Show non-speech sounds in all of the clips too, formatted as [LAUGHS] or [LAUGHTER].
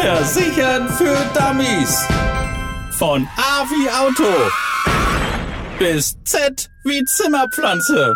Versichern für Dummies. Von A wie Auto bis Z wie Zimmerpflanze.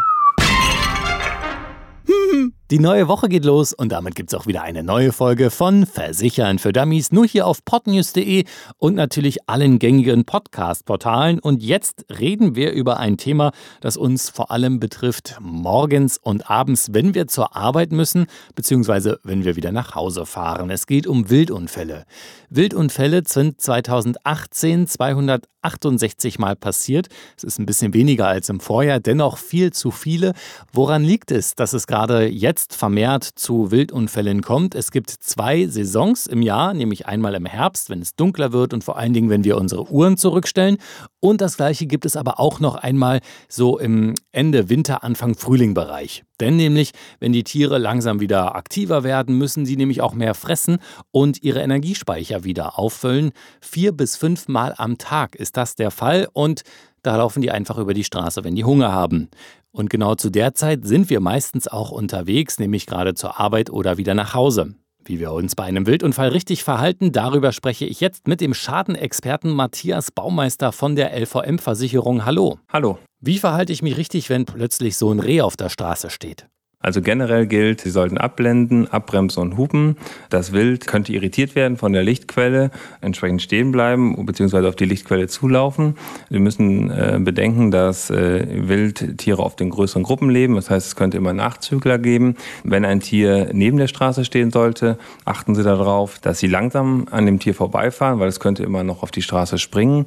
[LAUGHS] Die neue Woche geht los und damit gibt es auch wieder eine neue Folge von Versichern für Dummies, nur hier auf podnews.de und natürlich allen gängigen Podcast-Portalen. Und jetzt reden wir über ein Thema, das uns vor allem betrifft morgens und abends, wenn wir zur Arbeit müssen, beziehungsweise wenn wir wieder nach Hause fahren. Es geht um Wildunfälle. Wildunfälle sind 2018 268 Mal passiert. Es ist ein bisschen weniger als im Vorjahr, dennoch viel zu viele. Woran liegt es, dass es gerade jetzt jetzt vermehrt zu Wildunfällen kommt. Es gibt zwei Saisons im Jahr, nämlich einmal im Herbst, wenn es dunkler wird und vor allen Dingen, wenn wir unsere Uhren zurückstellen. Und das gleiche gibt es aber auch noch einmal so im Ende Winter, Anfang Frühling-Bereich. Denn nämlich, wenn die Tiere langsam wieder aktiver werden, müssen sie nämlich auch mehr fressen und ihre Energiespeicher wieder auffüllen. Vier bis fünf Mal am Tag ist das der Fall und da laufen die einfach über die Straße, wenn die Hunger haben. Und genau zu der Zeit sind wir meistens auch unterwegs, nämlich gerade zur Arbeit oder wieder nach Hause. Wie wir uns bei einem Wildunfall richtig verhalten, darüber spreche ich jetzt mit dem Schadenexperten Matthias Baumeister von der LVM-Versicherung. Hallo. Hallo. Wie verhalte ich mich richtig, wenn plötzlich so ein Reh auf der Straße steht? Also generell gilt, Sie sollten abblenden, abbremsen und hupen. Das Wild könnte irritiert werden von der Lichtquelle, entsprechend stehen bleiben bzw. auf die Lichtquelle zulaufen. Sie müssen äh, bedenken, dass äh, Wildtiere oft in größeren Gruppen leben. Das heißt, es könnte immer Nachzügler geben. Wenn ein Tier neben der Straße stehen sollte, achten Sie darauf, dass Sie langsam an dem Tier vorbeifahren, weil es könnte immer noch auf die Straße springen.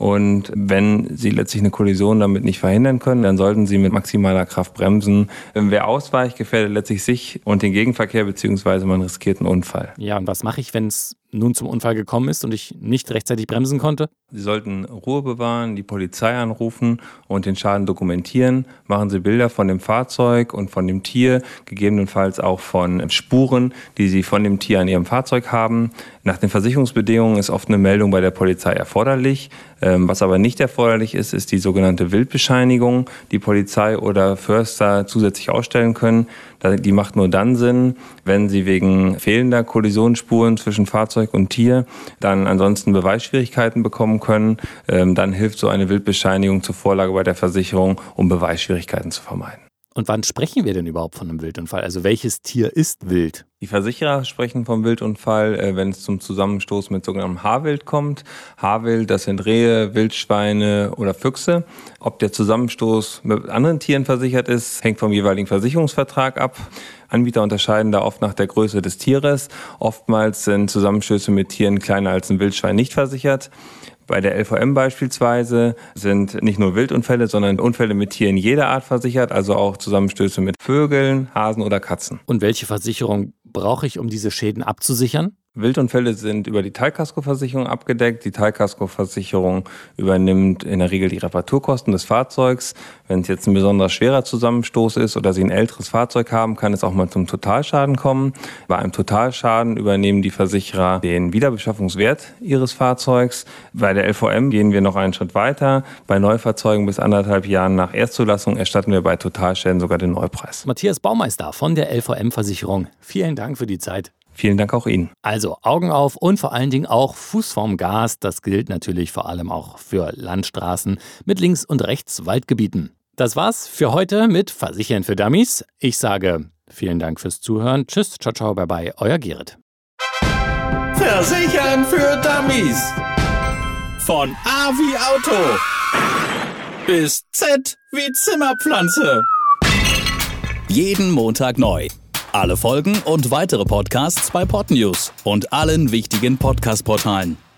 Und wenn Sie letztlich eine Kollision damit nicht verhindern können, dann sollten Sie mit maximaler Kraft bremsen. Wer ausweicht, gefährdet letztlich sich und den Gegenverkehr, beziehungsweise man riskiert einen Unfall. Ja, und was mache ich, wenn es nun zum Unfall gekommen ist und ich nicht rechtzeitig bremsen konnte? Sie sollten Ruhe bewahren, die Polizei anrufen und den Schaden dokumentieren. Machen Sie Bilder von dem Fahrzeug und von dem Tier, gegebenenfalls auch von Spuren, die Sie von dem Tier an Ihrem Fahrzeug haben. Nach den Versicherungsbedingungen ist oft eine Meldung bei der Polizei erforderlich. Ähm, was aber nicht erforderlich ist, ist die sogenannte Wildbescheinigung, die Polizei oder Förster zusätzlich ausstellen können. Die macht nur dann Sinn, wenn sie wegen fehlender Kollisionsspuren zwischen Fahrzeug und Tier dann ansonsten Beweisschwierigkeiten bekommen können. Ähm, dann hilft so eine Wildbescheinigung zur Vorlage bei der Versicherung, um Beweisschwierigkeiten zu vermeiden. Und wann sprechen wir denn überhaupt von einem Wildunfall? Also welches Tier ist wild? Die Versicherer sprechen vom Wildunfall, äh, wenn es zum Zusammenstoß mit sogenanntem Haarwild kommt. Haarwild, das sind Rehe, Wildschweine oder Füchse. Ob der Zusammenstoß mit anderen Tieren versichert ist, hängt vom jeweiligen Versicherungsvertrag ab. Anbieter unterscheiden da oft nach der Größe des Tieres. Oftmals sind Zusammenstöße mit Tieren kleiner als ein Wildschwein nicht versichert. Bei der LVM beispielsweise sind nicht nur Wildunfälle, sondern Unfälle mit Tieren jeder Art versichert, also auch Zusammenstöße mit Vögeln, Hasen oder Katzen. Und welche Versicherung brauche ich, um diese Schäden abzusichern? Wildunfälle sind über die Teilkaskoversicherung abgedeckt. Die Teilkaskoversicherung übernimmt in der Regel die Reparaturkosten des Fahrzeugs. Wenn es jetzt ein besonders schwerer Zusammenstoß ist oder Sie ein älteres Fahrzeug haben, kann es auch mal zum Totalschaden kommen. Bei einem Totalschaden übernehmen die Versicherer den Wiederbeschaffungswert Ihres Fahrzeugs. Bei der LVM gehen wir noch einen Schritt weiter. Bei Neufahrzeugen bis anderthalb Jahren nach Erstzulassung erstatten wir bei Totalschäden sogar den Neupreis. Matthias Baumeister von der LVM-Versicherung. Vielen Dank für die Zeit. Vielen Dank auch Ihnen. Also Augen auf und vor allen Dingen auch Fuß vorm Gas. Das gilt natürlich vor allem auch für Landstraßen mit links und rechts Waldgebieten. Das war's für heute mit Versichern für Dummies. Ich sage vielen Dank fürs Zuhören. Tschüss, ciao, ciao, bye bye, euer Gerrit. Versichern für Dummies. Von A wie Auto bis Z wie Zimmerpflanze. Jeden Montag neu. Alle Folgen und weitere Podcasts bei Podnews und allen wichtigen Podcast-Portalen.